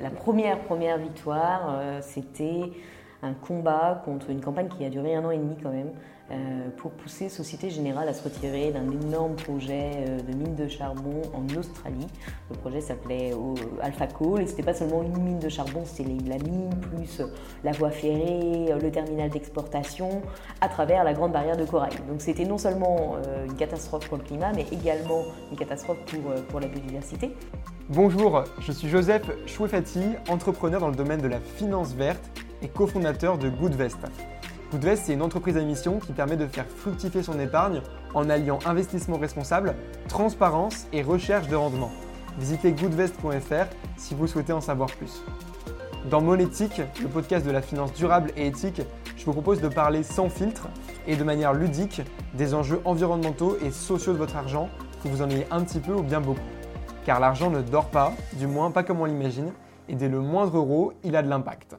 La première, première victoire, c'était un combat contre une campagne qui a duré un an et demi quand même, euh, pour pousser Société Générale à se retirer d'un énorme projet euh, de mine de charbon en Australie. Le projet s'appelait euh, Alpha Coal et c'était pas seulement une mine de charbon, c'était la mine plus la voie ferrée, le terminal d'exportation à travers la grande barrière de corail. Donc c'était non seulement une catastrophe pour le climat, mais également une catastrophe pour, pour la biodiversité. Bonjour, je suis Joseph Chouefati, entrepreneur dans le domaine de la finance verte et cofondateur de Goodvest. Goodvest, c'est une entreprise à mission qui permet de faire fructifier son épargne en alliant investissement responsable, transparence et recherche de rendement. Visitez goodvest.fr si vous souhaitez en savoir plus. Dans Monétique, le podcast de la finance durable et éthique, je vous propose de parler sans filtre et de manière ludique des enjeux environnementaux et sociaux de votre argent, que vous en ayez un petit peu ou bien beaucoup. Car l'argent ne dort pas, du moins pas comme on l'imagine, et dès le moindre euro, il a de l'impact.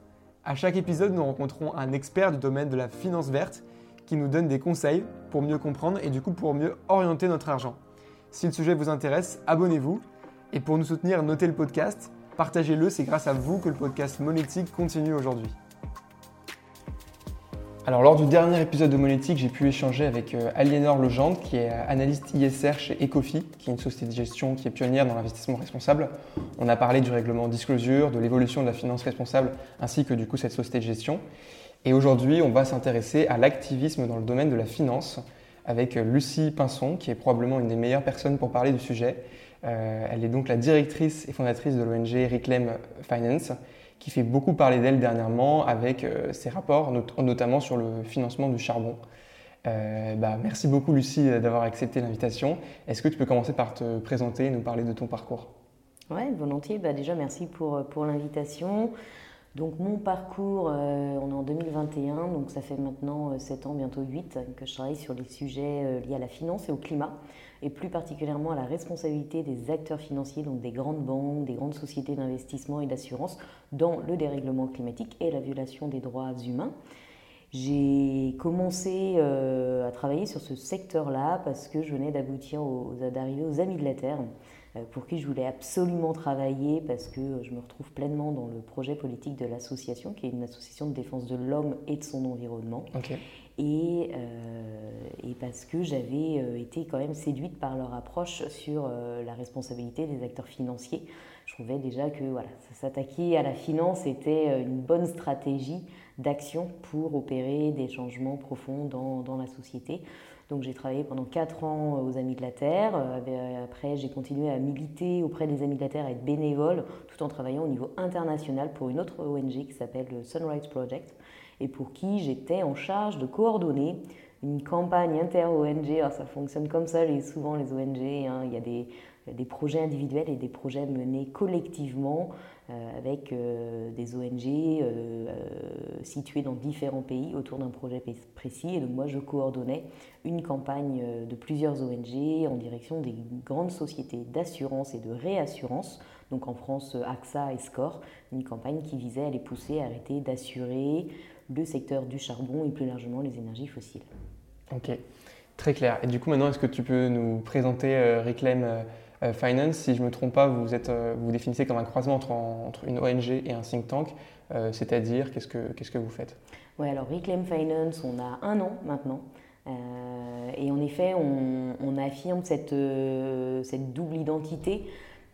À chaque épisode, nous rencontrons un expert du domaine de la finance verte qui nous donne des conseils pour mieux comprendre et du coup pour mieux orienter notre argent. Si le sujet vous intéresse, abonnez-vous. Et pour nous soutenir, notez le podcast, partagez-le, c'est grâce à vous que le podcast monétique continue aujourd'hui. Alors lors du dernier épisode de Monétique, j'ai pu échanger avec euh, Aliénor Legendre, qui est analyste ISR chez Ecofi, qui est une société de gestion qui est pionnière dans l'investissement responsable. On a parlé du règlement disclosure, de l'évolution de la finance responsable, ainsi que du coup cette société de gestion. Et aujourd'hui, on va s'intéresser à l'activisme dans le domaine de la finance avec euh, Lucie Pinson, qui est probablement une des meilleures personnes pour parler du sujet. Euh, elle est donc la directrice et fondatrice de l'ONG Reclaim Finance qui fait beaucoup parler d'elle dernièrement avec euh, ses rapports, notamment sur le financement du charbon. Euh, bah, merci beaucoup Lucie d'avoir accepté l'invitation. Est-ce que tu peux commencer par te présenter et nous parler de ton parcours? Oui, volontiers. Bah, déjà, merci pour, pour l'invitation. Donc mon parcours, euh, on est en 2021, donc ça fait maintenant 7 ans, bientôt 8, que je travaille sur les sujets liés à la finance et au climat et plus particulièrement à la responsabilité des acteurs financiers, donc des grandes banques, des grandes sociétés d'investissement et d'assurance dans le dérèglement climatique et la violation des droits humains. J'ai commencé euh, à travailler sur ce secteur-là parce que je venais d'aboutir d'arriver aux Amis de la Terre, euh, pour qui je voulais absolument travailler parce que je me retrouve pleinement dans le projet politique de l'association, qui est une association de défense de l'homme et de son environnement. Et, euh, et, parce que j'avais euh, été quand même séduite par leur approche sur la responsabilité des acteurs financiers. Je trouvais déjà que voilà, s'attaquer à la finance était une bonne stratégie d'action pour opérer des changements profonds dans, dans la société. Donc j'ai travaillé pendant 4 ans aux Amis de la Terre. Euh, après, j'ai continué à militer auprès des Amis de la Terre, à être bénévole, tout en travaillant au niveau international pour une autre ONG qui s'appelle le Sunrise Project, et pour qui j'étais en charge de coordonner une campagne inter-ONG. Alors ça fonctionne comme ça, souvent les ONG, hein. il y a des, projets individuels et des projets menés collectivement euh, avec euh, des ONG euh, situées dans différents pays autour d'un projet précis. Et donc moi, je coordonnais une campagne de plusieurs ONG en direction des grandes sociétés d'assurance et de réassurance, donc en France AXA et SCORE, une campagne qui visait à les pousser à arrêter d'assurer le secteur du charbon et plus largement les énergies fossiles. Ok, très clair. Et du coup, maintenant, est-ce que tu peux nous présenter Reclaim euh, finance, si je ne me trompe pas, vous, êtes, euh, vous définissez comme un croisement entre, entre une ONG et un think tank, euh, c'est-à-dire qu'est-ce que, qu'est-ce que vous faites? Oui, alors Reclaim Finance, on a un an maintenant. et en effet, on, on affirme cette, cette double identité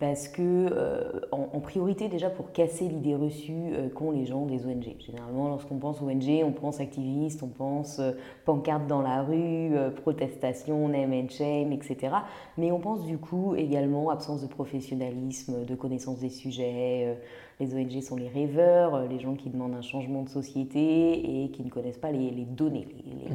parce que, euh, en, priorité déjà pour casser l'idée reçue euh, qu'ont les gens des ONG. Généralement, lorsqu'on pense ONG, on pense activiste, on pense euh, pancarte dans la rue, protestation, name and shame, etc. Mais on pense du coup également absence de professionnalisme, de connaissance des sujets. les ONG sont les rêveurs, les gens qui demandent un changement de société et qui ne connaissent pas les, données. Les,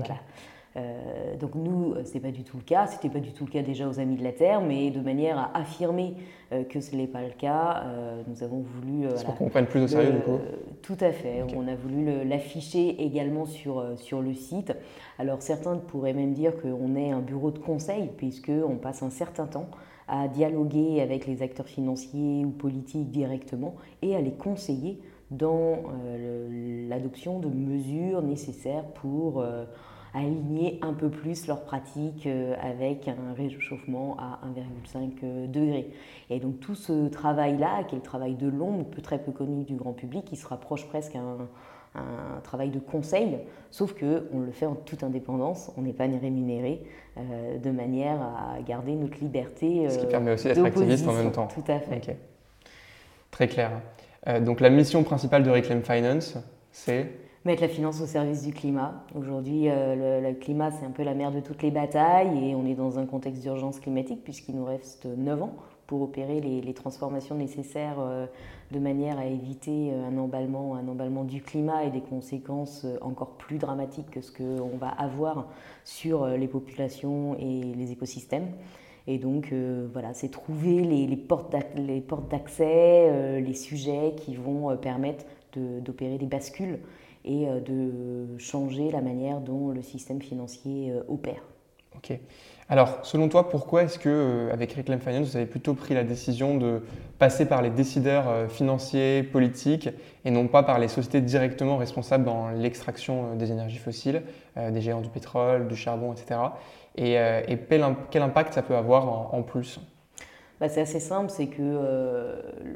euh, donc nous, euh, ce n'est pas du tout le cas. C'était pas du tout le cas déjà aux Amis de la Terre, mais de manière à affirmer euh, que ce n'est pas le cas, nous avons voulu. Pour qu'on prenne plus au sérieux du coup. Tout à fait. On a voulu l'afficher également sur, sur le site. Alors certains pourraient même dire qu'on est un bureau de conseil, puisqu'on passe un certain temps à dialoguer avec les acteurs financiers ou politiques directement et à les conseiller dans l'adoption de mesures nécessaires pour aligner un peu plus leurs pratiques avec un réchauffement à 1,5 degré. Et donc tout ce travail-là, qui est le travail de l'ombre, peu très peu connu du grand public, qui se rapproche presque à un un travail de conseil, sauf qu'on le fait en toute indépendance, on n'est pas rémunéré, euh, de manière à garder notre liberté. Ce qui permet aussi d'être activiste en même temps. Tout à fait. Très clair. Euh, donc la mission principale de Reclaim Finance, c'est Mettre la finance au service du climat. Aujourd'hui, euh, le, climat, c'est un peu la mère de toutes les batailles et on est dans un contexte d'urgence climatique puisqu'il nous reste 9 ans pour opérer les, transformations nécessaires euh, de manière à éviter euh, un emballement, un emballement du climat et des conséquences encore plus dramatiques que ce qu'on va avoir sur les populations et les écosystèmes. Et donc, voilà, c'est trouver les, les portes d'accès, les sujets qui vont permettre d'opérer des bascules et de changer la manière dont le système financier opère. Ok. Alors, selon toi, pourquoi est-ce que, euh, avec Reclaim Finance, vous avez plutôt pris la décision de passer par les décideurs euh, financiers, politiques, et non pas par les sociétés directement responsables dans l'extraction euh, des énergies fossiles, des géants du pétrole, du charbon, etc. Et, quel, impact ça peut avoir en, plus? Bah, c'est assez simple, c'est que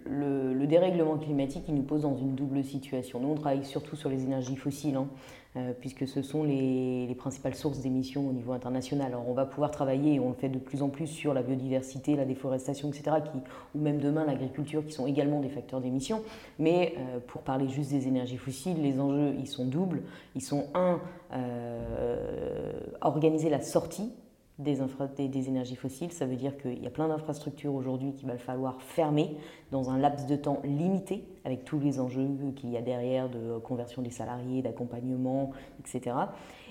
le, le, dérèglement climatique, il nous pose dans une double situation. Nous, on travaille surtout sur les énergies fossiles. Hein. Euh, puisque ce sont les, principales sources d'émissions au niveau international. Alors on va pouvoir travailler, et on le fait de plus en plus, sur la biodiversité, la déforestation, etc., ou même demain l'agriculture, qui sont également des facteurs d'émissions. Mais euh, pour parler juste des énergies fossiles, les enjeux, ils sont doubles. Ils sont, un, euh, organiser la sortie des, énergies fossiles. Ça veut dire qu'il y a plein d'infrastructures aujourd'hui qu'il va falloir fermer dans un laps de temps limité, avec tous les enjeux qu'il y a derrière de conversion des salariés, d'accompagnement, etc.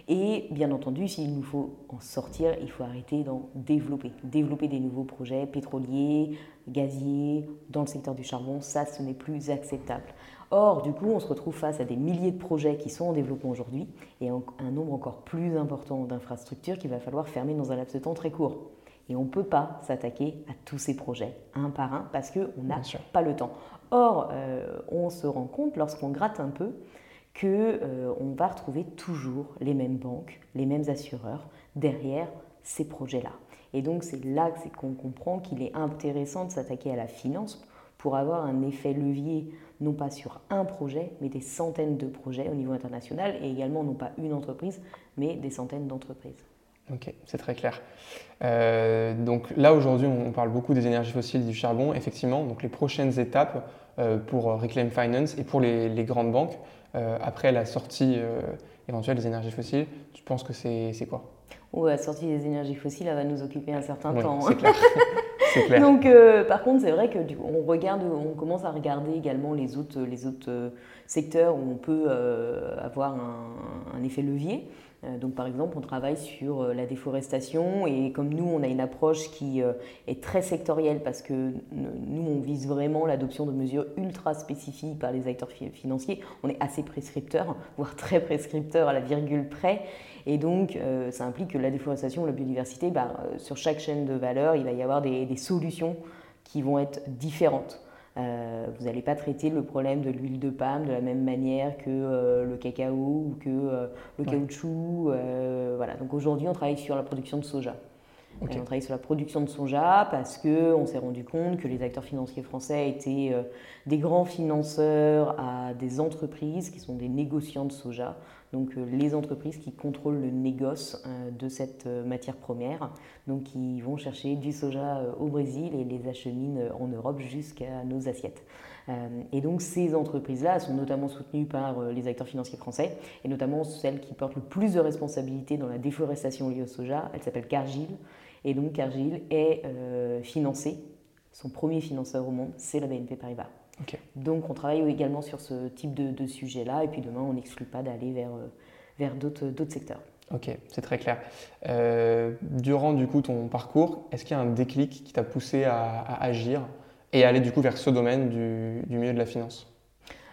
Et bien entendu, s'il nous faut en sortir, il faut arrêter d'en développer. Développer des nouveaux projets pétroliers, gaziers, dans le secteur du charbon, ça, ce n'est plus acceptable. Or, du coup, on se retrouve face à des milliers de projets qui sont en développement aujourd'hui et un nombre encore plus important d'infrastructures qu'il va falloir fermer dans un laps de temps très court. Et on ne peut pas s'attaquer à tous ces projets un par un parce qu'on n'a pas le temps. Or, euh, on se rend compte lorsqu'on gratte un peu qu'on euh, va retrouver toujours les mêmes banques, les mêmes assureurs derrière ces projets-là. Et donc c'est là qu'on comprend qu'il est intéressant de s'attaquer à la finance pour avoir un effet levier non pas sur un projet, mais des centaines de projets au niveau international, et également non pas une entreprise, mais des centaines d'entreprises. Ok, c'est très clair. Euh, donc là aujourd'hui, on parle beaucoup des énergies fossiles, du charbon. Effectivement, donc les prochaines étapes euh, pour Reclaim Finance et pour les, grandes banques euh, après la sortie éventuelle des énergies fossiles, tu penses que c'est quoi? La sortie des énergies fossiles, elle va nous occuper un certain temps. C'est clair. Donc, euh, par contre, c'est vrai que on regarde, on commence à regarder également les autres, les autres euh, secteurs où on peut euh, avoir un, effet levier. Donc par exemple, on travaille sur la déforestation et comme nous, on a une approche qui est très sectorielle parce que nous, on vise vraiment l'adoption de mesures ultra spécifiques par les acteurs financiers. On est assez prescripteur, voire très prescripteur à la virgule près. Et donc, euh, ça implique que la déforestation, la biodiversité, bah, euh, sur chaque chaîne de valeur, il va y avoir des, solutions qui vont être différentes. Euh, vous n'allez pas traiter le problème de l'huile de palme de la même manière que le cacao ou que le caoutchouc. voilà. Donc aujourd'hui, on travaille sur la production de soja. On travaille sur la production de soja parce qu'on s'est rendu compte que les acteurs financiers français étaient des grands financeurs à des entreprises qui sont des négociants de soja donc euh, les entreprises qui contrôlent le négoce euh, de cette euh, matière première, donc qui vont chercher du soja au Brésil et les acheminent en Europe jusqu'à nos assiettes. Et donc ces entreprises-là sont notamment soutenues par les acteurs financiers français, et notamment celles qui portent le plus de responsabilités dans la déforestation liée au soja. Elle s'appelle Cargill, et donc Cargill est financée, son premier financeur au monde, c'est la BNP Paribas. Donc on travaille également sur ce type de, sujet-là et puis demain on n'exclut pas d'aller vers, euh, vers d'autres secteurs. Ok, c'est très clair. Euh, durant du coup ton parcours, est-ce qu'il y a un déclic qui t'a poussé à, agir et à aller du coup vers ce domaine du, du milieu de la finance?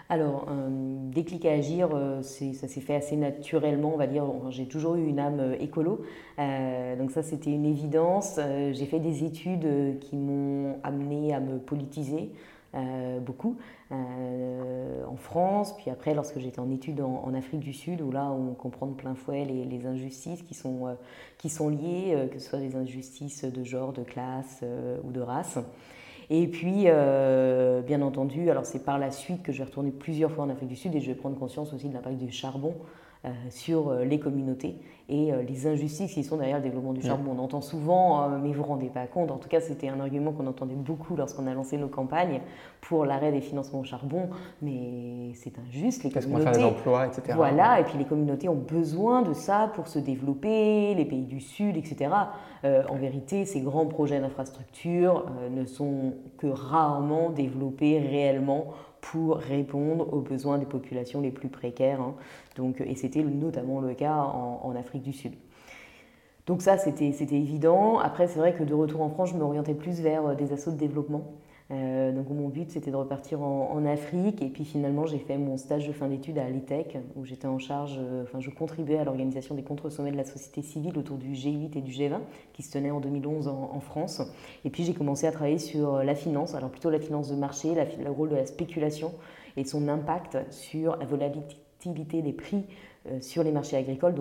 Alors, un déclic à agir, euh, ça s'est fait assez naturellement, on va dire. J'ai toujours eu une âme écolo, donc ça c'était une évidence. J'ai fait des études qui m'ont amené à me politiser, beaucoup, en France, puis après lorsque j'étais en études en, Afrique du Sud, où là on comprend de plein fouet les, injustices qui sont, qui sont liées, que ce soit des injustices de genre, de classe ou de race. Et puis, bien entendu, alors c'est par la suite que je vais retourner plusieurs fois en Afrique du Sud et je vais prendre conscience aussi de l'impact du charbon euh, sur euh, les communautés et euh, les injustices qui sont derrière le développement du charbon. On entend souvent, mais vous ne vous rendez pas compte, en tout cas c'était un argument qu'on entendait beaucoup lorsqu'on a lancé nos campagnes pour l'arrêt des financements au charbon, mais c'est injuste, les des emplois, etc. Voilà, et puis les communautés ont besoin de ça pour se développer, les pays du Sud, etc. en vérité, ces grands projets d'infrastructure ne sont que rarement développés réellement pour répondre aux besoins des populations les plus précaires. Hein. Et c'était notamment le cas en, Afrique du Sud. Donc ça, c'était évident. Après, c'est vrai que de retour en France, je m'orientais plus vers euh, des assauts de développement. Euh, donc mon but c'était de repartir en, Afrique et puis finalement j'ai fait mon stage de fin d'études à l'ETEC où j'étais en charge, euh, enfin je contribuais à l'organisation des contre-sommets de la société civile autour du G8 et du G20 qui se tenaient en 2011 en, France. Et puis j'ai commencé à travailler sur la finance, alors plutôt la finance de marché, le rôle de la spéculation et son impact sur la volatilité des prix euh, sur les marchés agricoles.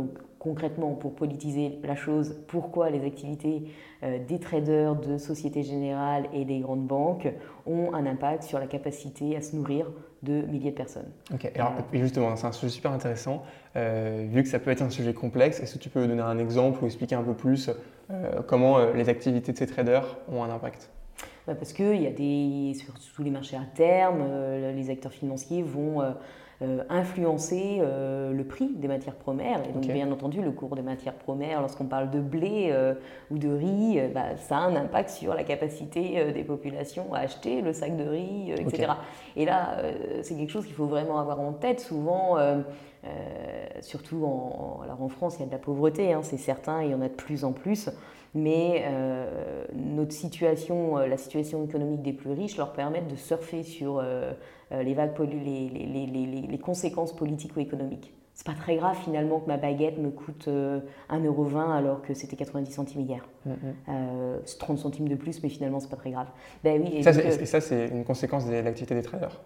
Concrètement, pour politiser la chose, pourquoi les activités euh, des traders, de Société Générale et des grandes banques ont un impact sur la capacité à se nourrir de milliers de personnes. Ok, alors justement, c'est un sujet super intéressant. Euh, vu que ça peut être un sujet complexe, est-ce que tu peux donner un exemple ou expliquer un peu plus comment les activités de ces traders ont un impact? Bah, parce qu'il y a des, sur tous les marchés à terme, les acteurs financiers vont euh, influencer euh, le prix des matières premières. Et donc, bien entendu, le cours des matières premières, lorsqu'on parle de blé euh, ou de riz, bah, ça a un impact sur la capacité des populations à acheter le sac de riz, etc. Et là, c'est quelque chose qu'il faut vraiment avoir en tête. Souvent, surtout en, alors en France, il y a de la pauvreté, hein, c'est certain, il y en a de plus en plus mais notre situation, la situation économique des plus riches leur permet de surfer sur euh, les, vagues, les, les, les, conséquences politiques ou économiques. C'est pas très grave finalement que ma baguette me coûte 1,20€ euh, alors que c'était 90 centimes hier. Mm, mm. euh, 30 centimes de plus, mais finalement c'est pas très grave. Ben, oui, et ça, et ça, c'est une conséquence de l'activité des traders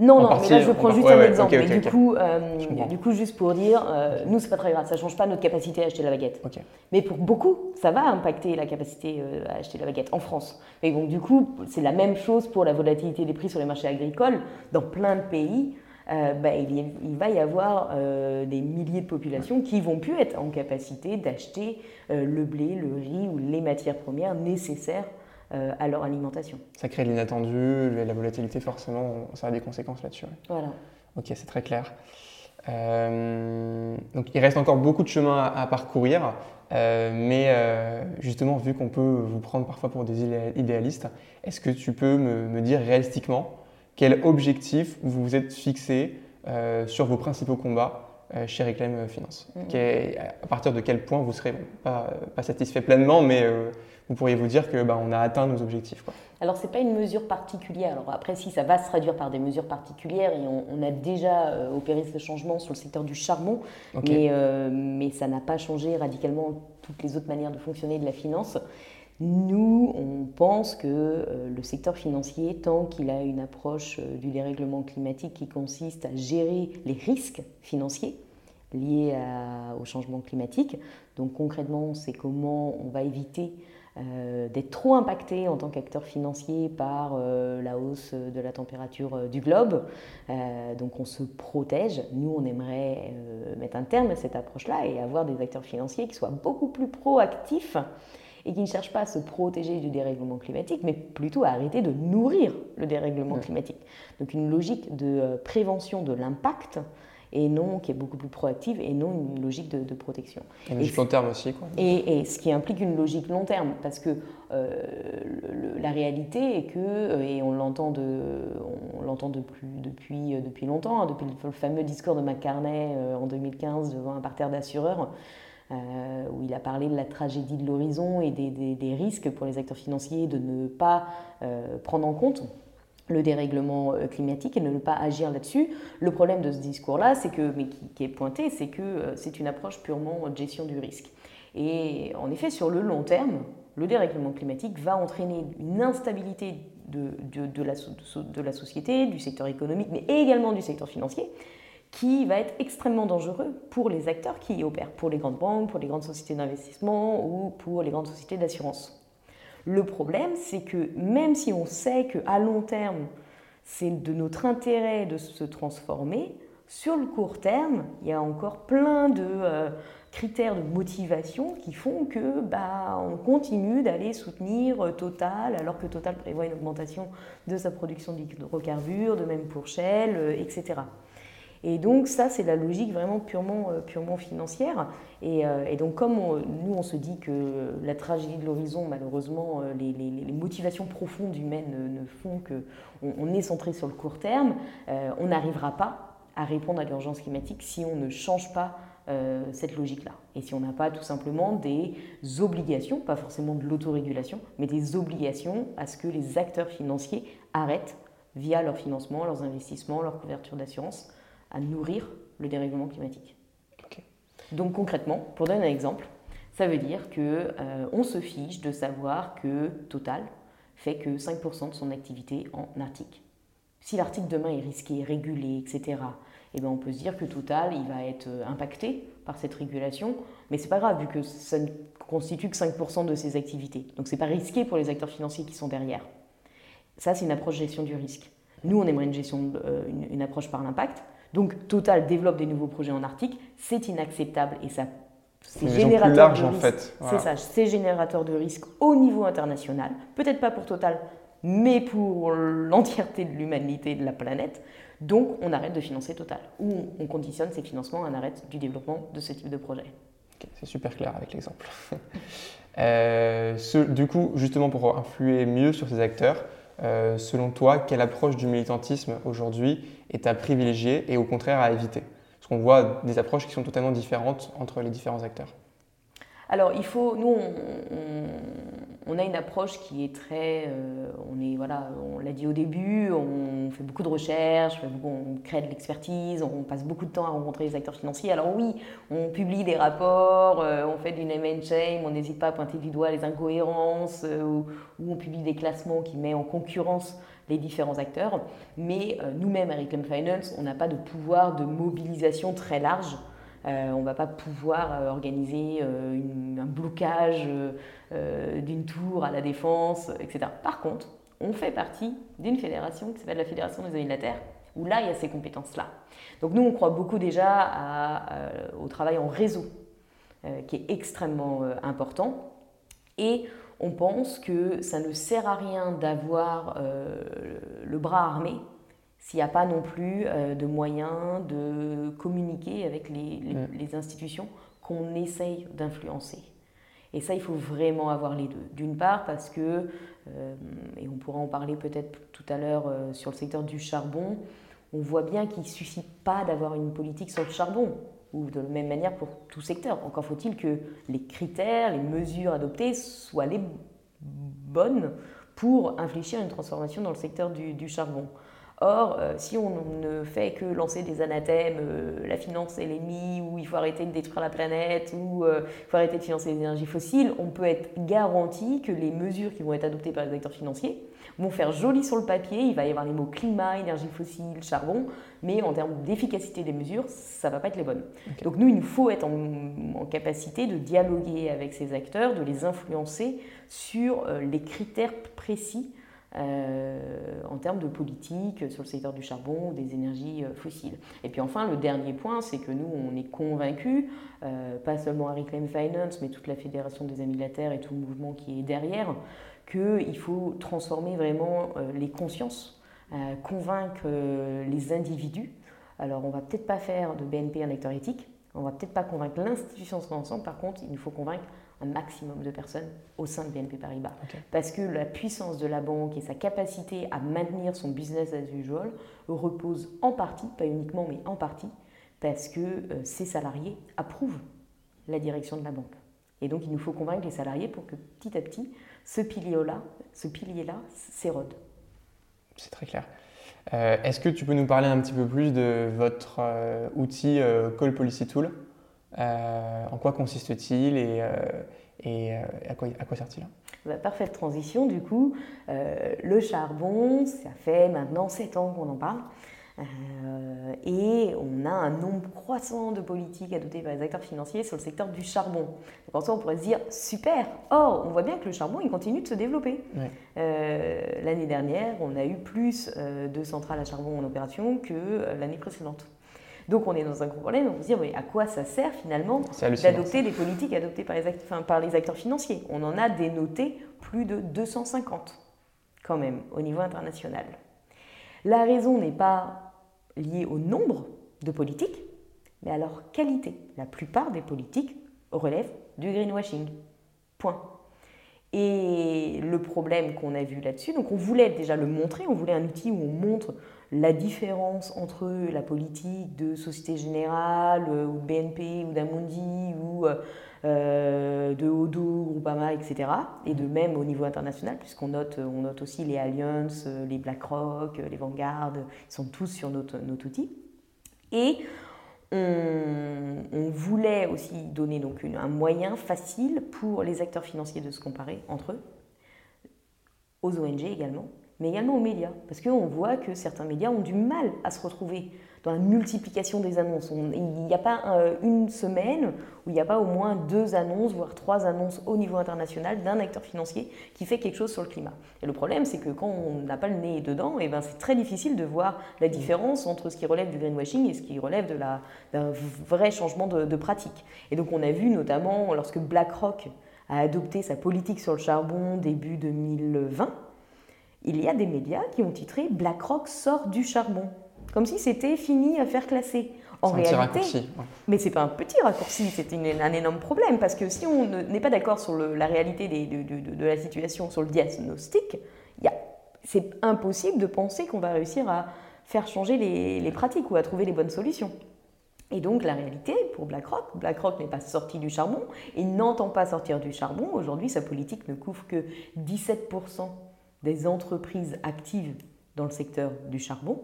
non, non, mais là je prends juste un exemple. du, coup, euh, du coup, juste pour dire, euh, nous, c'est pas très grave, ça change pas notre capacité à acheter la baguette. Mais pour beaucoup, ça va impacter la capacité euh, à acheter la baguette en France. Et donc, du coup, c'est la même chose pour la volatilité des prix sur les marchés agricoles. Dans plein de pays, bah, il, va y avoir des milliers de populations qui vont plus être en capacité d'acheter le blé, le riz ou les matières premières nécessaires euh, à leur alimentation. Ça crée de l'inattendu, la volatilité forcément, ça a des conséquences là-dessus. Voilà. Ok, c'est très clair. Euh, donc il reste encore beaucoup de chemin à, parcourir, euh, mais justement, vu qu'on peut vous prendre parfois pour des idéalistes, est-ce que tu peux me, dire réalistiquement quel objectif vous vous êtes fixé sur vos principaux combats chez Reclaim Finance? Mm-hmm. À partir de quel point vous serez pas, pas, satisfait pleinement, mais vous pourriez vous dire que bah, on a atteint nos objectifs. Quoi. Alors c'est pas une mesure particulière. Alors après si ça va se traduire par des mesures particulières et on, a déjà euh, opéré ce changement sur le secteur du charbon, mais, euh, mais ça n'a pas changé radicalement toutes les autres manières de fonctionner de la finance. Nous, on pense que euh, le secteur financier, tant qu'il a une approche du dérèglement climatique qui consiste à gérer les risques financiers liés au changement climatique, donc concrètement, c'est comment on va éviter euh, d'être trop impacté en tant qu'acteur financier par euh, la hausse de la température euh, du globe. donc on se protège. Nous, on aimerait mettre un terme à cette approche-là et avoir des acteurs financiers qui soient beaucoup plus proactifs et qui ne cherchent pas à se protéger du dérèglement climatique, mais plutôt à arrêter de nourrir le dérèglement climatique. Donc une logique de prévention de l'impact et non qui est beaucoup plus proactive et non une logique de, protection. Une logique long terme aussi. Quoi. Et, ce qui implique une logique long terme, parce que euh, la réalité est que, et on l'entend de, on l'entend depuis, depuis, depuis longtemps, hein, depuis le, fameux discours de McCartney euh, en 2015 devant un parterre d'assureurs, euh, où il a parlé de la tragédie de l'horizon et des, des, des, risques pour les acteurs financiers de ne pas prendre en compte le dérèglement euh, climatique et ne pas agir là-dessus. Le problème de ce discours-là, c'est que, mais qui, est pointé, c'est que euh, c'est une approche purement de gestion du risque. Et en effet, sur le long terme, le dérèglement climatique va entraîner une instabilité de, la, de la société, du secteur économique, mais également du secteur financier, qui va être extrêmement dangereux pour les acteurs qui y opèrent, pour les grandes banques, pour les grandes sociétés d'investissement ou pour les grandes sociétés d'assurance. Le problème, c'est que même si on sait qu'à long terme, c'est de notre intérêt de se transformer, sur le court terme, il y a encore plein de euh, critères de motivation qui font que bah, on continue d'aller soutenir euh, Total alors que Total prévoit une augmentation de sa production d'hydrocarbures, de même pour Shell, euh, etc. Et donc ça, c'est la logique vraiment purement, purement financière. Et, donc comme nous, on se dit que la tragédie de l'horizon, malheureusement, les, motivations profondes humaines ne, font qu'on on est centré sur le court terme, on n'arrivera pas à répondre à l'urgence climatique si on ne change pas euh, cette logique-là. Et si on n'a pas tout simplement des obligations, pas forcément de l'autorégulation, mais des obligations à ce que les acteurs financiers arrêtent, via leur financement, leurs investissements, leur couverture d'assurance, à nourrir le dérèglement climatique. Donc concrètement, pour donner un exemple, ça veut dire qu'on euh, se fiche de savoir que Total fait que 5% de son activité en Arctique. Si l'Arctique demain est risqué, régulé, etc., eh ben on peut se dire que Total il va être euh, impacté par cette régulation, mais c'est pas grave vu que ça ne constitue que 5% de ses activités. Donc c'est pas risqué pour les acteurs financiers qui sont derrière. Ça c'est une approche gestion du risque. Nous on aimerait une gestion, euh, une, approche par l'impact. Donc Total développe des nouveaux projets en Arctique, c'est inacceptable et ça c'est générateur de risque. En fait. C'est ça, c'est générateur de risque au niveau international. Peut-être pas pour Total, mais pour l'entièreté de l'humanité de la planète. Donc, on arrête de financer Total, ou on conditionne ces financements à un arrêt du développement de ce type de projet. c'est super clair avec l'exemple. Euh, du coup, justement pour influer mieux sur ces acteurs, euh, selon toi, quelle approche du militantisme aujourd'hui est à privilégier et au contraire à éviter Parce qu'on voit des approches qui sont totalement différentes entre les différents acteurs. Alors, il faut, nous, on, a une approche qui est très, euh, on est, voilà, on l'a dit au début, on fait beaucoup de recherches, on crée de l'expertise, on passe beaucoup de temps à rencontrer les acteurs financiers. Alors oui, on publie des rapports, euh, on fait du name and shame, on n'hésite pas à pointer du doigt les incohérences, euh, ou, on publie des classements qui mettent en concurrence les différents acteurs. Mais nous-mêmes, à Reclaim Finance, on n'a pas de pouvoir de mobilisation très large euh, on ne va pas pouvoir euh, organiser euh, un blocage d'une tour à la défense, etc. Par contre, on fait partie d'une fédération qui s'appelle la Fédération des Amis où là, il y a ces compétences-là. Donc nous, on croit beaucoup déjà au travail en réseau, qui est extrêmement important. Et on pense que ça ne sert à rien d'avoir le bras armé s'il n'y a pas non plus euh, de moyens de communiquer avec les, les, institutions qu'on essaye d'influencer. Et ça, il faut vraiment avoir les deux. D'une part, parce que, euh, et on pourra en parler peut-être tout à l'heure euh, sur le secteur du charbon, on voit bien qu'il ne suffit pas d'avoir une politique sur le charbon, ou de la même manière pour tout secteur. Encore faut-il que les critères, les mesures adoptées soient les bonnes pour infléchir une transformation dans le secteur du, du charbon. Or, euh, si on ne fait que lancer des anathèmes, euh, la finance est l'ennemi, ou il faut arrêter de détruire la planète, ou euh, il faut arrêter de financer les énergies fossiles, on peut être garanti que les mesures qui vont être adoptées par les acteurs financiers vont faire joli sur le papier, il va y avoir les mots climat, énergie fossile, charbon, mais en termes d'efficacité des mesures, ça ne va pas être les bonnes. Donc nous, il nous faut être en, capacité de dialoguer avec ces acteurs, de les influencer sur les critères précis euh, en termes de politique sur le secteur du charbon des énergies euh, fossiles. Et puis enfin, le dernier point, c'est que nous, on est convaincus, euh, pas seulement à Reclaim Finance, mais toute la Fédération des Amis de la Terre et tout le mouvement qui est derrière, qu'il faut transformer vraiment les consciences, convaincre les individus. Alors, on va peut-être pas faire de BNP un acteur éthique, on va peut-être pas convaincre l'institution en ensemble, par contre, il nous faut convaincre un maximum de personnes au sein de BNP Paribas. Parce que la puissance de la banque et sa capacité à maintenir son business as usual repose en partie, pas uniquement, mais en partie, parce que euh, ses salariés approuvent la direction de la banque. Et donc il nous faut convaincre les salariés pour que petit à petit, ce pilier-là ce pilier -là, s'érode. C'est très clair. Euh, est-ce que tu peux nous parler un petit peu plus de votre euh, outil Call Policy Tool? En quoi consiste-t-il et, et à quoi, à quoi sert-il? Bah, Parfaite transition, du coup. le charbon, ça fait maintenant 7 ans qu'on en parle. Euh, et on a un nombre croissant de politiques adoptées par les acteurs financiers sur le secteur du charbon. Donc en soi, on pourrait se dire super. Or, on voit bien que le charbon, il continue de se développer. Euh, l'année dernière, on a eu plus euh, de centrales à charbon en opération que l'année précédente. Donc on est dans un gros problème, on se dit mais à quoi ça sert finalement d'adopter des politiques adoptées par les, par les acteurs financiers? On en a dénoté plus de 250 quand même au niveau international. La raison n'est pas liées au nombre de politiques, mais à leur qualité. La plupart des politiques relèvent du greenwashing. Point. Et le problème qu'on a vu là-dessus, donc on voulait déjà le montrer, on voulait un outil où on montre la différence entre la politique de Société Générale euh, ou de BNP ou d'Amundi ou euh, de Odo, Groupama, etc. Et de même au niveau international, puisqu'on note, on note aussi les Allianz, les BlackRock, les Vanguard, ils sont tous sur notre, notre outil. Et on, voulait aussi donner donc un moyen facile pour les acteurs financiers de se comparer entre eux, aux ONG également, mais également aux médias, parce qu'on voit que certains médias ont du mal à se retrouver dans la multiplication des annonces. il n'y a pas une semaine où il n'y a pas au moins deux annonces, voire trois annonces au niveau international d'un acteur financier qui fait quelque chose sur le climat. Et le problème, c'est que quand on n'a pas le nez dedans, et eh ben, c'est très difficile de voir la différence entre ce qui relève du greenwashing et ce qui relève d'un vrai changement de, de pratique. Et donc on a vu notamment lorsque BlackRock a adopté sa politique sur le charbon début 2020, il y a des médias qui ont titré BlackRock sort du charbon comme si c'était fini à faire classer. En réalité, un petit raccourci. mais c'est pas un petit raccourci, c'est un énorme problème parce que si on n'est pas d'accord sur la réalité de, la situation, sur le diagnostic, c'est impossible de penser qu'on va réussir à faire changer les, les, pratiques ou à trouver les bonnes solutions. Et donc la réalité pour BlackRock, BlackRock n'est pas sorti du charbon et n'entend pas sortir du charbon. Aujourd'hui, sa politique ne couvre que 17% des entreprises actives dans le secteur du charbon.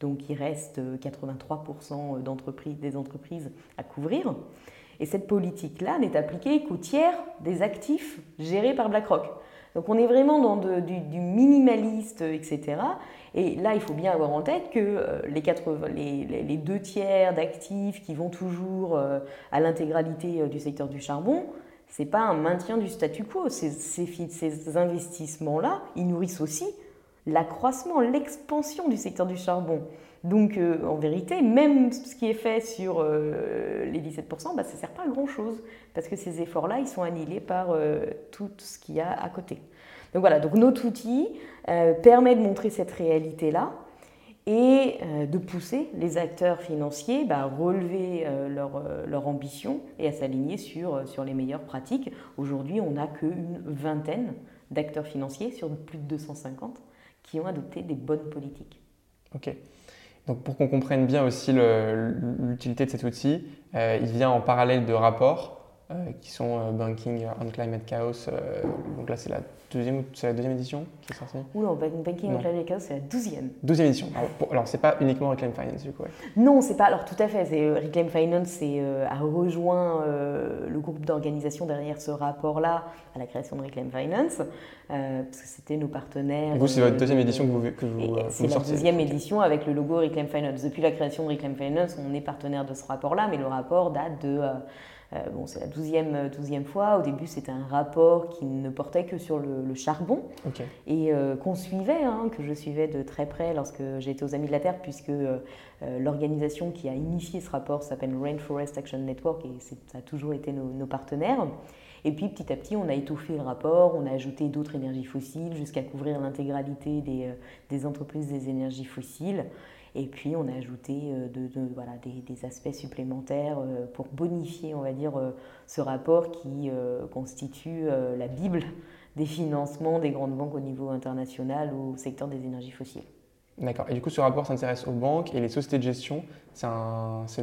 Donc il reste 83% d'entreprises, des entreprises à couvrir. Et cette politique-là n'est appliquée qu'au tiers des actifs gérés par BlackRock. Donc on est vraiment dans du, minimaliste, etc. Et là, il faut bien avoir en tête que euh, les, les, deux tiers d'actifs qui vont toujours euh, à l'intégralité euh, du secteur du charbon, ce n'est pas un maintien du statu quo. Ces, ces investissements-là, ils nourrissent aussi l'accroissement, l'expansion du secteur du charbon. Donc euh, en vérité, même ce qui est fait sur euh, les 17%, bah, ça ne sert pas à grand-chose, parce que ces efforts-là, ils sont annihilés par euh, tout ce qu'il y a à côté. Donc voilà, donc notre outil permet de montrer cette réalité-là et de pousser les acteurs financiers bah, à relever leur, leur, ambition et à s'aligner sur, sur les meilleures pratiques. Aujourd'hui, on n'a qu'une vingtaine d'acteurs financiers sur plus de 250 qui ont adopté des bonnes politiques. Ok. Donc pour qu'on comprenne bien aussi l'utilité de cet outil, euh, il vient en parallèle de rapports euh, qui sont euh, Banking on Climate Chaos. donc là, c'est la deuxième, c'est la deuxième édition qui est sortie non, Banking on Climate Chaos, c'est la douzième. Douzième édition. Alors, c'est pas uniquement Reclaim Finance, du coup. Non, c'est pas. Alors, tout à fait. C'est, Reclaim Finance a rejoint le groupe d'organisation derrière ce rapport-là à la création de Reclaim Finance, parce que c'était nos partenaires. vous, c'est votre deuxième édition que vous, que vous, C'est la deuxième édition avec le logo Reclaim Finance. Depuis la création de Reclaim Finance, on est partenaire de ce rapport-là, mais le rapport date de euh, bon, c'est la douzième, douzième fois. Au début, c'était un rapport qui ne portait que sur le, charbon et euh, qu'on suivait, hein, que je suivais de très près lorsque j'étais aux Amis de la Terre, puisque euh, l'organisation qui a initié ce rapport s'appelle Rainforest Action Network et ça a toujours été nos, partenaires. Et puis petit à petit, on a étoffé le rapport, on a ajouté d'autres énergies fossiles jusqu'à couvrir l'intégralité des, des, entreprises des énergies fossiles. Et puis, on a ajouté euh, des, aspects supplémentaires euh, pour bonifier, euh, ce rapport qui constitue la Bible des financements des grandes banques au niveau international au secteur des énergies fossiles. D'accord. Et du coup, ce rapport s'intéresse aux banques et les sociétés de gestion. C'est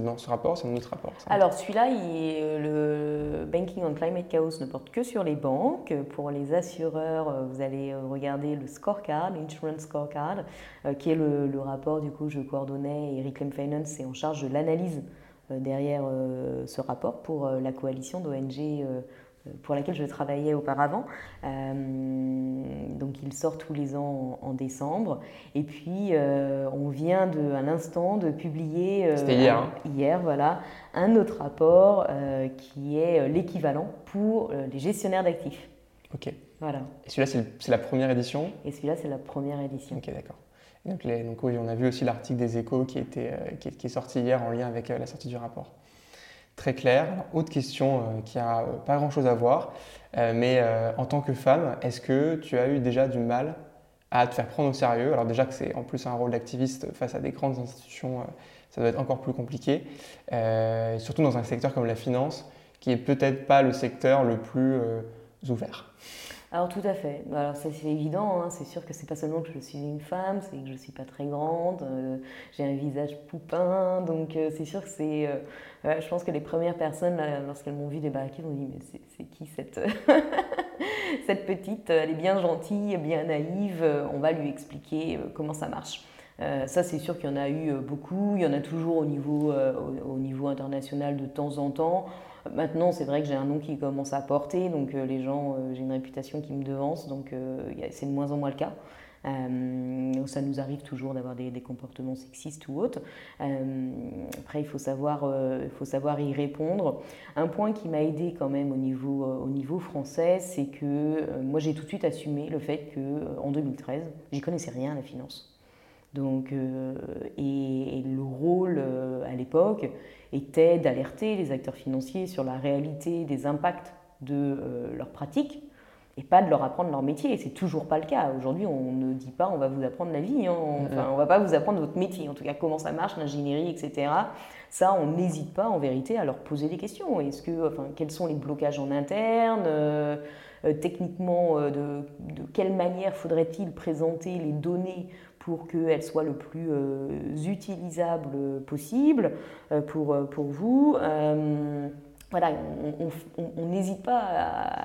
dans ce rapport, c'est un autre rapport Alors, celui-là, le Banking on Climate Chaos ne porte que sur les banques. Pour les assureurs, euh, vous allez euh, regarder le scorecard, l'Insurance Scorecard, euh, qui est le, rapport, du coup, je coordonnais et Reclaim Finance est en charge de l'analyse derrière ce rapport pour la coalition d'ONG pour laquelle je travaillais auparavant. donc il sort tous les ans en, décembre. Et puis on vient de, à l'instant de publier hier, hein. hier voilà, un autre rapport qui est l'équivalent pour les gestionnaires d'actifs. Ok. Voilà. Et celui-là, c'est la première édition? Et celui-là, c'est la première édition. Ok, d'accord. Donc, donc, oui, on a vu aussi l'article des échos qui, était, euh, qui, est, sorti hier en lien avec euh, la sortie du rapport. Très clair. autre question euh, qui n'a pas grand-chose à voir, mais en tant que femme, est-ce que tu as eu déjà du mal à te faire prendre au sérieux? Alors déjà que c'est en plus un rôle d'activiste face à des grandes institutions, ça doit être encore plus compliqué, surtout dans un secteur comme la finance, qui est peut-être pas le secteur le plus ouvert. Alors tout à fait. Alors ça c'est évident. Hein. C'est sûr que c'est pas seulement que je suis une femme, c'est que je suis pas très grande. Euh, j'ai un visage poupin, donc euh, c'est sûr que c'est. Euh, je pense que les premières personnes lorsqu'elles m'ont vu débarquer, m'ont dit mais c'est qui cette cette petite? Elle est bien gentille, bien naïve. On va lui expliquer comment ça marche. Ça, c'est sûr qu'il y en a eu beaucoup. Il y en a toujours au niveau, au niveau international de temps en temps. Maintenant, c'est vrai que j'ai un nom qui commence à porter, donc euh, les gens, euh, j'ai une réputation qui me devance, donc euh, c'est de moins en moins le cas. ça nous arrive toujours d'avoir des, comportements sexistes ou autres. après, il faut, savoir, faut savoir y répondre. Un point qui m'a aidé quand même au niveau, au niveau français, c'est que moi j'ai tout de suite assumé le fait qu'en 2013, j'y connaissais rien à la finance. Donc, et, le rôle à l'époque, était d'alerter les acteurs financiers sur la réalité des impacts de euh, leurs pratiques et pas de leur apprendre leur métier. Et c'est toujours pas le cas. Aujourd'hui, on ne dit pas on va vous apprendre la vie, hein. enfin, on va pas vous apprendre votre métier, en tout cas comment ça marche, l'ingénierie, etc. Ça, on n'hésite pas en vérité à leur poser des questions. Est-ce que, enfin, quels sont les blocages en interne euh, euh, Techniquement, de, de, quelle manière faudrait-il présenter les données pour qu'elle soit le plus euh, utilisable possible euh, pour, euh, pour vous. voilà, on n'hésite pas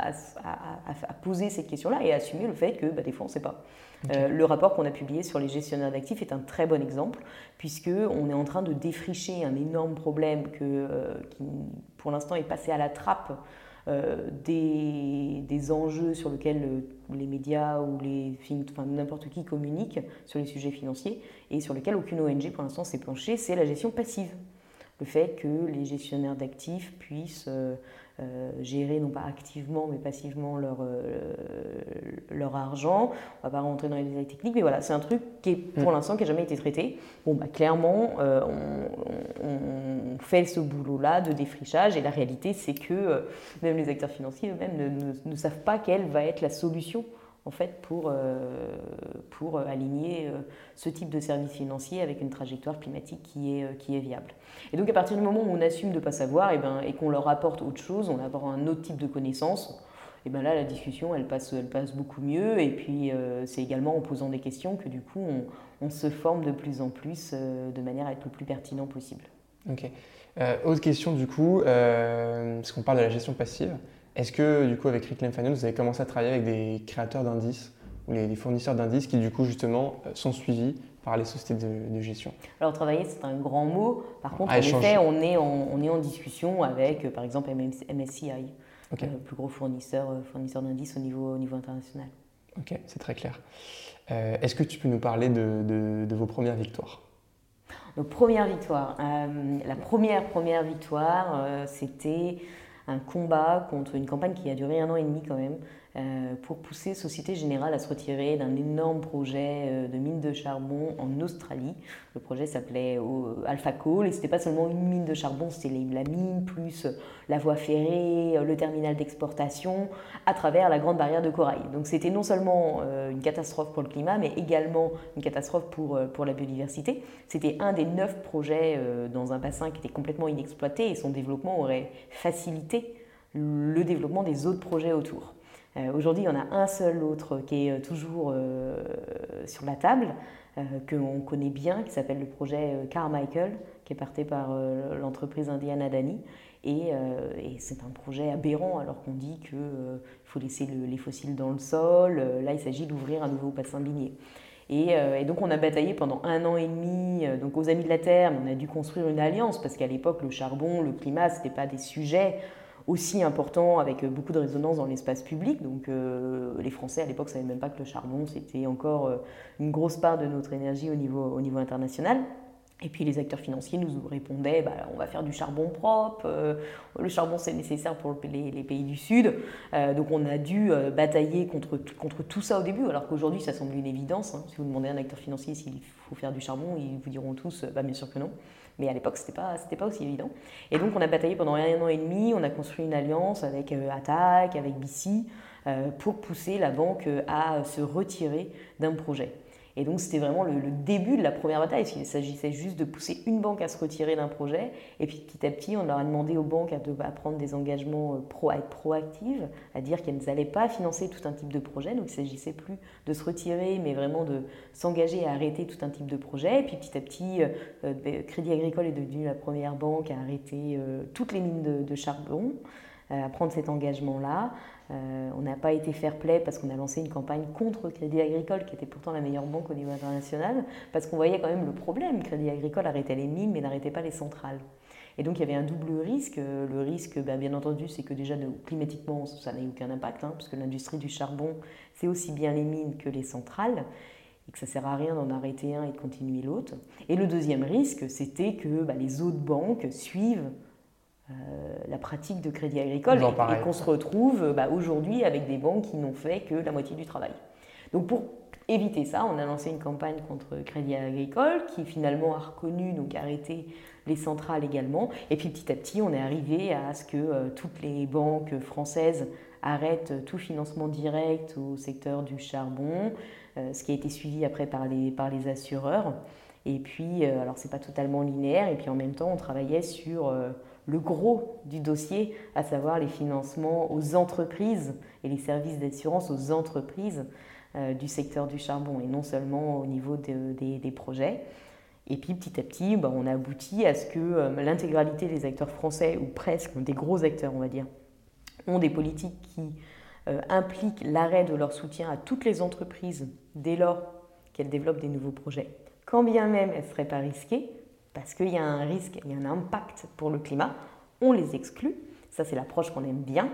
à, poser cette question-là et à assumer le fait que bah, des fois on ne sait pas. le rapport qu'on a publié sur les gestionnaires d'actifs est un très bon exemple, puisqu'on est en train de défricher un énorme problème que, qui, pour l'instant, est passé à la trappe euh, des, des, enjeux sur lesquels euh, les médias ou les n'importe qui communique sur les sujets financiers et sur lesquels aucune ONG pour l'instant s'est penchée, c'est la gestion passive. Le fait que les gestionnaires d'actifs puissent euh, gérer non pas activement mais passivement leur, euh, leur argent. On va pas rentrer dans les détails techniques, mais voilà, c'est un truc qui est pour mm. l'instant qui n'a jamais été traité. Bon, bah, clairement, euh, on, fait ce boulot-là de défrichage et la réalité, c'est que même les acteurs financiers eux-mêmes ne, ne, savent pas quelle va être la solution en fait, pour, euh, pour aligner euh, ce type de service financier avec une trajectoire climatique qui est, euh, qui est viable. Et donc à partir du moment où on assume de ne pas savoir et, eh ben, et qu'on leur apporte autre chose, on apporte un autre type de connaissances, et ben là la discussion elle passe, elle passe beaucoup mieux et puis c'est également en posant des questions que du coup on, on se forme de plus en plus de manière à être le plus pertinent possible. Ok. autre question du coup, parce qu'on parle de la gestion passive, est-ce que, du coup, avec Reclaim Finance, vous avez commencé à travailler avec des créateurs d'indices ou les, fournisseurs d'indices qui, du coup, justement, euh, sont suivis par les sociétés de, gestion? Alors, travailler, c'est un grand mot. Par contre, en effet, on est en, on est en discussion avec, euh, par exemple, MSCI, le euh, plus gros fournisseur, fournisseur d'indices au niveau, au niveau international. Ok, c'est très clair. Est-ce que tu peux nous parler de, de, vos premières victoires? Nos premières victoires. la première, première victoire, c'était un combat contre une campagne qui a duré un an et demi quand même, pour pousser Société Générale à se retirer d'un énorme projet euh, de mine de charbon en Australie. Le projet s'appelait euh, Alpha Coal et c'était pas seulement une mine de charbon, c'était la mine plus la voie ferrée, le terminal d'exportation à travers la grande barrière de corail. Donc c'était non seulement une catastrophe pour le climat, mais également une catastrophe pour, pour la biodiversité. C'était un des neuf projets dans un bassin qui était complètement inexploité et son développement aurait facilité le développement des autres projets autour. Euh, aujourd'hui, il y en a un seul autre qui est euh, toujours euh, sur la table, qu'on connaît bien, qui s'appelle le projet Carmichael, qui est porté par l'entreprise indienne Adani. Et, c'est un projet aberrant alors qu'on dit qu'il faut laisser les fossiles dans le sol. là, il s'agit d'ouvrir un nouveau bassin minier. Et, et, donc on a bataillé pendant un an et demi donc aux Amis de la Terre, on a dû construire une alliance parce qu'à l'époque le charbon, le climat, ce n'était pas des sujets aussi important avec beaucoup de résonance dans l'espace public. Donc les Français à l'époque ne savaient même pas que le charbon c'était encore une grosse part de notre énergie au niveau, au niveau international. Et puis les acteurs financiers nous répondaient bah, on va faire du charbon propre, euh, le charbon c'est nécessaire pour les, pays du Sud. Euh, donc on a dû euh, batailler contre, contre tout ça au début, alors qu'aujourd'hui ça semble une évidence. Hein. Si vous demandez à un acteur financier s'il faut faire du charbon, ils vous diront tous bah, bien sûr que non. Mais à l'époque, ce n'était pas, pas aussi évident. Et donc on a bataillé pendant un an et demi, on a construit une alliance avec Attac, avec BC, pour pousser la banque à se retirer d'un projet. Et donc c'était vraiment le, début de la première bataille. Il s'agissait juste de pousser une banque à se retirer d'un projet. Et puis petit à petit, on leur a demandé aux banques à, prendre des engagements euh, pro, à être proactives, à dire qu'elles n'allaient pas financer tout un type de projet. Donc il s'agissait plus de se retirer, mais vraiment de s'engager à arrêter tout un type de projet. Et puis petit à petit, euh, euh, ben, Crédit Agricole est devenu la première banque à arrêter toutes les mines de charbon à prendre cet engagement-là. Euh, on n'a pas été fair play parce qu'on a lancé une campagne contre Crédit Agricole, qui était pourtant la meilleure banque au niveau international, parce qu'on voyait quand même le problème. Crédit Agricole arrêtait les mines, mais n'arrêtait pas les centrales. Et donc il y avait un double risque. Le risque, ben, bien entendu, c'est que déjà climatiquement, ça n'a aucun impact, hein, parce que l'industrie du charbon, c'est aussi bien les mines que les centrales, et que ça ne sert à rien d'en arrêter un et de continuer l'autre. Et le deuxième risque, c'était que ben, les autres banques suivent euh, la pratique de crédit agricole et, qu'on se retrouve euh, bah, aujourd'hui avec des banques qui n'ont fait que la moitié du travail. Donc pour éviter ça, on a lancé une campagne contre Crédit Agricole qui finalement a reconnu, donc arrêté les centrales également. Et puis petit à petit, on est arrivé à ce que euh, toutes les banques françaises arrêtent tout financement direct au secteur du charbon, ce qui a été suivi après par les, par les assureurs. Et puis, alors c'est pas totalement linéaire, et puis en même temps, on travaillait sur le gros du dossier, à savoir les financements aux entreprises et les services d'assurance aux entreprises euh, du secteur du charbon et non seulement au niveau des projets. Et puis petit à petit, bah, on a abouti à ce que euh, l'intégralité des acteurs français, ou presque des gros acteurs on va dire, ont des politiques qui euh, impliquent l'arrêt de leur soutien à toutes les entreprises dès lors qu'elles développent des nouveaux projets, quand bien même elles ne seraient pas risquées, parce qu'il y a un risque, il y a un impact pour le climat, on les exclut. Ça, c'est l'approche qu'on aime bien.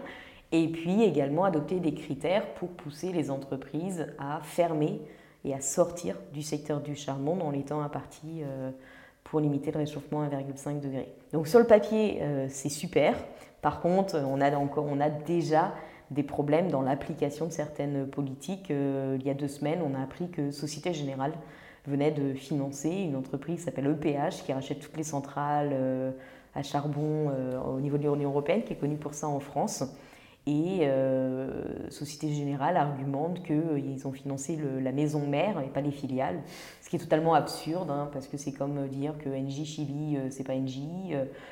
Et puis également adopter des critères pour pousser les entreprises à fermer et à sortir du secteur du charbon dans les temps impartis euh, pour limiter le réchauffement à 1,5 degré. Donc sur le papier, euh, c'est super. Par contre, on a, encore, on a déjà des problèmes dans l'application de certaines politiques. Euh, il y a deux semaines, on a appris que Société Générale venait de financer une entreprise qui s'appelle EPH, qui rachète toutes les centrales euh, à charbon euh, au niveau de l'Union européenne, qui est connue pour ça en France. Et euh, Société Générale argumente qu'ils ont financé la maison mère et pas les filiales, ce qui est totalement absurde, hein, parce que c'est comme dire que NJ Chili, c'est pas NJ.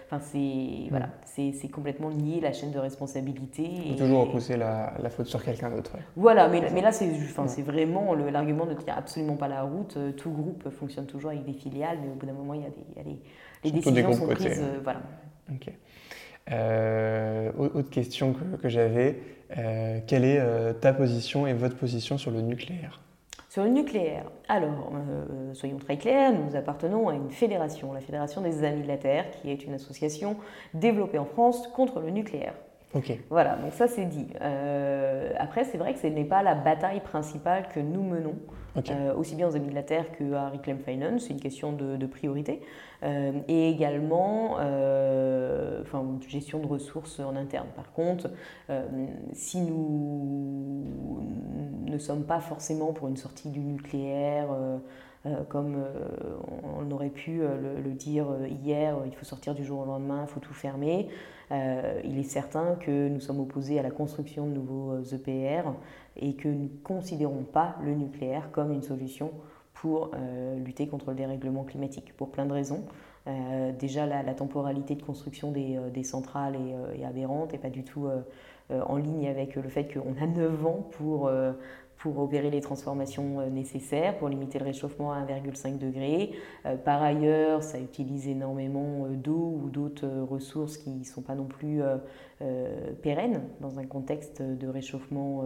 Enfin, c'est voilà, c'est complètement nier la chaîne de responsabilité. Il faut toujours repousser la, la, faute sur quelqu'un d'autre. Voilà, mais, mais là, c'est enfin, vraiment l'argument ne tient absolument pas la route. Tout groupe fonctionne toujours avec des filiales, mais au bout d'un moment, il y a, des, il y a les décisions sont prises. voilà. Euh, autre question que, j'avais, euh, quelle est euh, ta position et votre position sur le nucléaire? Sur le nucléaire, alors, soyons très clairs, nous appartenons à une fédération, la Fédération des Amis de la Terre, qui est une association développée en France contre le nucléaire. Ok. Voilà, donc ça c'est dit. après, c'est vrai que ce n'est pas la bataille principale que nous menons. Euh, aussi bien aux Amis de la Terre qu'à Reclaim Finance, c'est une question de, priorité, euh, et également euh, enfin, gestion de ressources en interne. Par contre, si nous ne sommes pas forcément pour une sortie du nucléaire, comme on aurait pu le, dire hier, il faut sortir du jour au lendemain, il faut tout fermer. Il est certain que nous sommes opposés à la construction de nouveaux EPR et que nous ne considérons pas le nucléaire comme une solution pour euh, lutter contre le dérèglement climatique, pour plein de raisons. Euh, déjà, la, temporalité de construction des, euh, centrales est, est, aberrante et pas du tout en ligne avec le fait qu'on a 9 ans pour, pour opérer les transformations euh, nécessaires, pour limiter le réchauffement à 1,5 degré. Euh, par ailleurs, ça utilise énormément euh, d'eau ou d'autres ressources qui ne sont pas non plus pérennes dans un contexte de réchauffement,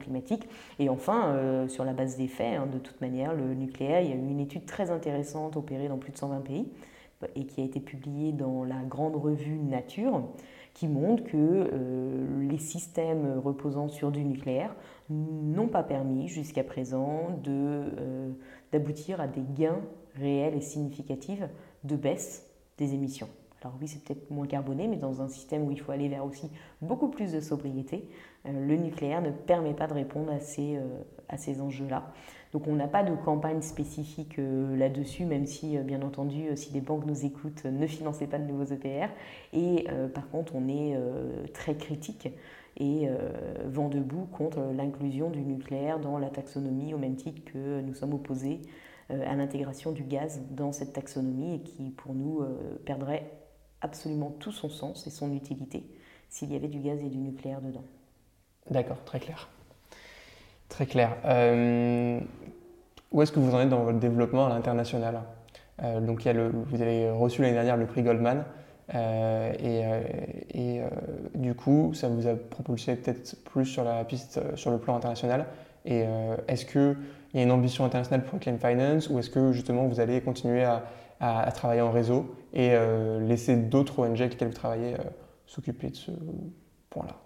climatique. Et enfin, sur la base des faits, hein, de toute manière, le nucléaire, il y a eu une étude très intéressante opérée dans plus de 120 pays et qui a été publiée dans la grande revue Nature qui montre que les systèmes reposant sur du nucléaire n'ont pas permis jusqu'à présent d'aboutir à des gains réels et significatifs de baisse des émissions. Alors oui, c'est peut-être moins carboné, mais dans un système où il faut aller vers aussi beaucoup plus de sobriété, euh, le nucléaire ne permet pas de répondre à ces, euh, à ces enjeux-là. Donc on n'a pas de campagne spécifique euh, là-dessus, même si, bien entendu, si des banques nous écoutent, ne financez pas de nouveaux EPR. Et par contre, on est très critique et vent debout contre l'inclusion du nucléaire dans la taxonomie, au même titre que nous sommes opposés à l'intégration du gaz dans cette taxonomie et qui, pour nous, perdrait absolument tout son sens et son utilité s'il y avait du gaz et du nucléaire dedans. D'accord, très clair. Très clair. Euh, où est-ce que vous en êtes dans votre développement à l'international? Euh, Donc, vous avez reçu l'année dernière le prix Goldman. Euh, et, du coup, ça vous a propulsé peut-être plus sur la piste, sur le plan international. Et est-ce qu'il y a une ambition internationale pour Claim Finance ou est-ce que justement vous allez continuer à, à, travailler en réseau et euh, laisser d'autres ONG avec lesquelles vous travaillez euh, s'occuper de ce point-là?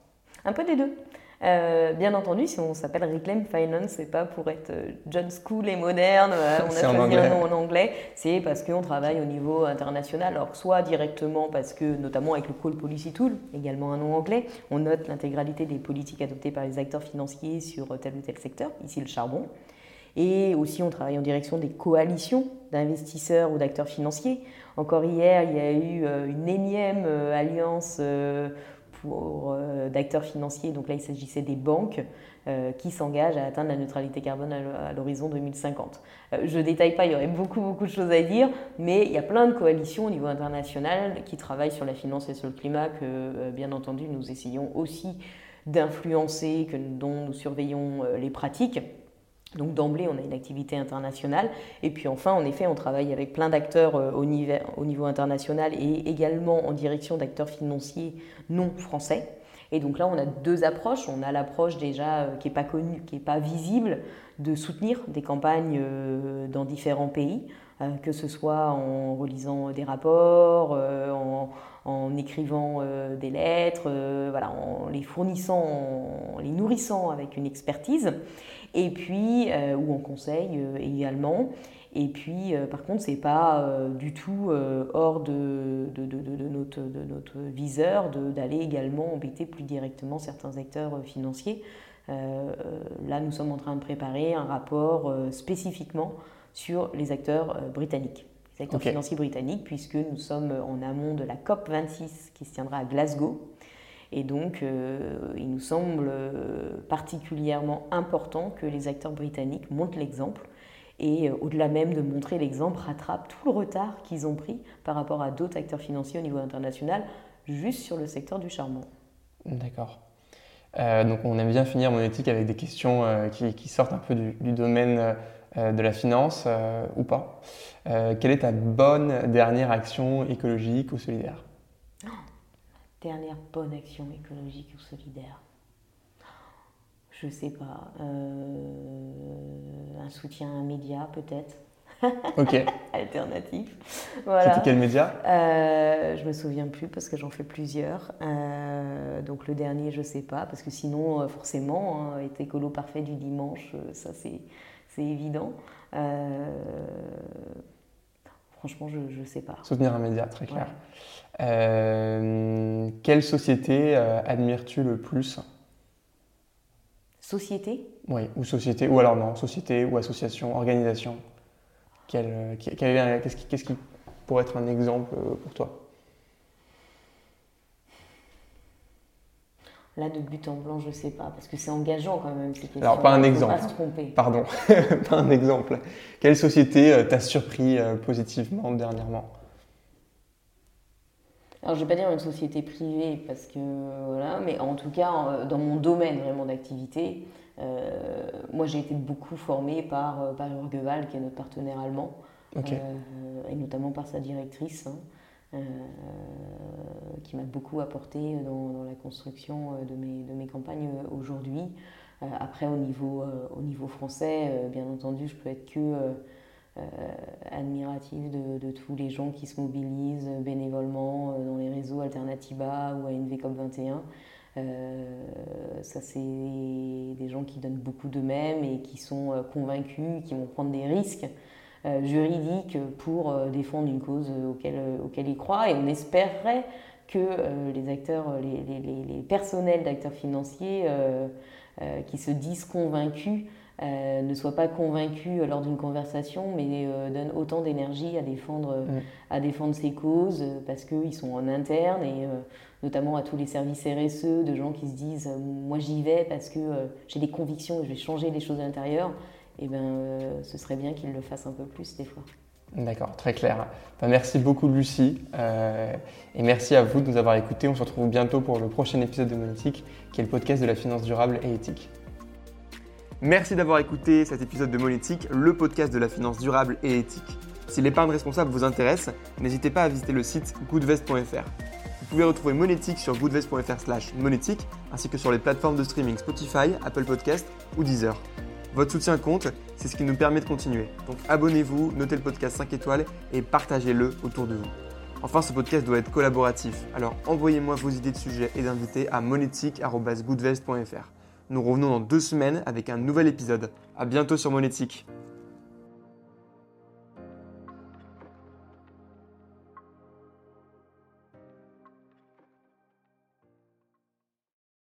Un peu des deux. Euh, bien entendu, si on s'appelle Reclaim Finance, c'est pas pour être John School et moderne, on a choisi un nom en anglais, c'est parce qu'on travaille au niveau international. Alors, soit directement parce que, notamment avec le Call Policy Tool, également un nom anglais, on note l'intégralité des politiques adoptées par les acteurs financiers sur tel ou tel secteur, ici le charbon. Et aussi, on travaille en direction des coalitions d'investisseurs ou d'acteurs financiers. Encore hier, il y a eu euh, une énième euh, alliance euh, d'acteurs financiers. Donc là, il s'agissait des banques qui s'engagent à atteindre la neutralité carbone à l'horizon 2050. je ne détaille pas, il y aurait beaucoup, beaucoup de choses à dire, mais il y a plein de coalitions au niveau international qui travaillent sur la finance et sur le climat que, bien entendu, nous essayons aussi d'influencer, dont nous surveillons les pratiques. Donc d'emblée, on a une activité internationale. Et puis enfin, en effet, on travaille avec plein d'acteurs euh, au, niveau international et également en direction d'acteurs financiers non français. Et donc là, on a deux approches. On a l'approche déjà euh, qui n'est pas connue, qui n'est pas visible, de soutenir des campagnes euh, dans différents pays, que ce soit en relisant des rapports, en, écrivant des lettres, voilà, en les fournissant, en les nourrissant avec une expertise et puis, euh, ou en conseil euh, également. Et puis, euh, par contre, ce n'est pas du tout hors de, de, de, notre, de, notre, viseur d'aller également embêter plus directement certains acteurs financiers. là, nous sommes en train de préparer un rapport spécifiquement sur les acteurs britanniques, les acteurs financiers britanniques, puisque nous sommes en amont de la COP26 qui se tiendra à Glasgow et donc, euh, il nous semble euh, particulièrement important que les acteurs britanniques montrent l'exemple et euh, au-delà même de montrer l'exemple, rattrapent tout le retard qu'ils ont pris par rapport à d'autres acteurs financiers au niveau international, juste sur le secteur du charbon. D'accord. donc on aime bien finir mon éthique avec des questions qui, sortent un peu du, domaine de la finance ou pas. quelle est ta bonne dernière action écologique ou solidaire? Dernière bonne action écologique ou solidaire? Je sais pas. Euh, un soutien à un média peut-être. Ok. Alternatif. Voilà. C'était quel média? Euh, Je me souviens plus parce que j'en fais plusieurs. Euh, donc le dernier, je sais pas parce que sinon, forcément, hein, être écolo parfait du dimanche, ça c'est évident. Franchement, je ne sais pas. Soutenir un média, très clair. Euh, quelle société euh, admires-tu le plus? Société? Oui, ou société, ou alors non, société ou association, organisation. Euh, qu'est-ce qui, qui, pourrait être un exemple pour toi? Là, de but en blanc, je ne sais pas, parce que c'est engageant quand même. Alors, pas un exemple. Pas se tromper. Pardon, pas un exemple. Quelle société t'a surpris positivement dernièrement? Alors, je ne vais pas dire une société privée, parce que voilà, mais en tout cas, dans mon domaine vraiment d'activité, euh, moi j'ai été beaucoup formée par, euh, par Urgeval, qui est notre partenaire allemand, euh, et notamment par sa directrice, hein, qui m'a beaucoup apporté dans, la construction de mes, de mes campagnes aujourd'hui. après, au niveau, au niveau français, bien entendu, je peux être que admirative de, tous les gens qui se mobilisent bénévolement dans les réseaux Alternatiba ou à NVCOP 21. ça, c'est des gens qui donnent beaucoup d'eux-mêmes et qui sont convaincus, qui vont prendre des risques juridiques pour défendre une cause auquel, ils croient. Et on espérerait que euh, les acteurs, euh, les, personnels d'acteurs financiers euh, qui se disent convaincus ne soient pas convaincus lors d'une conversation, mais donnent autant d'énergie à défendre, à défendre ces causes parce qu'ils sont en interne et notamment à tous les services RSE de gens qui se disent moi j'y vais parce que j'ai des convictions et je vais changer les choses à l'intérieur. Et eh ben, ce serait bien qu'ils le fassent un peu plus des fois. D'accord, très clair. Ben, merci beaucoup Lucie euh, et merci à vous de nous avoir écoutés. On se retrouve bientôt pour le prochain épisode de Monétique qui est le podcast de la finance durable et éthique. Merci d'avoir écouté cet épisode de Monétique, le podcast de la finance durable et éthique. Si l'épargne responsable vous intéresse, n'hésitez pas à visiter le site goodvest.fr. Vous pouvez retrouver Monétique sur goodvest.fr slash monétique ainsi que sur les plateformes de streaming Spotify, Apple Podcast ou Deezer. Votre soutien compte, c'est ce qui nous permet de continuer. Donc abonnez-vous, notez le podcast 5 étoiles et partagez-le autour de vous. Enfin, ce podcast doit être collaboratif, alors envoyez-moi vos idées de sujets et d'invités à monétique.goodvest.fr. Nous revenons dans deux semaines avec un nouvel épisode. A bientôt sur Monétique.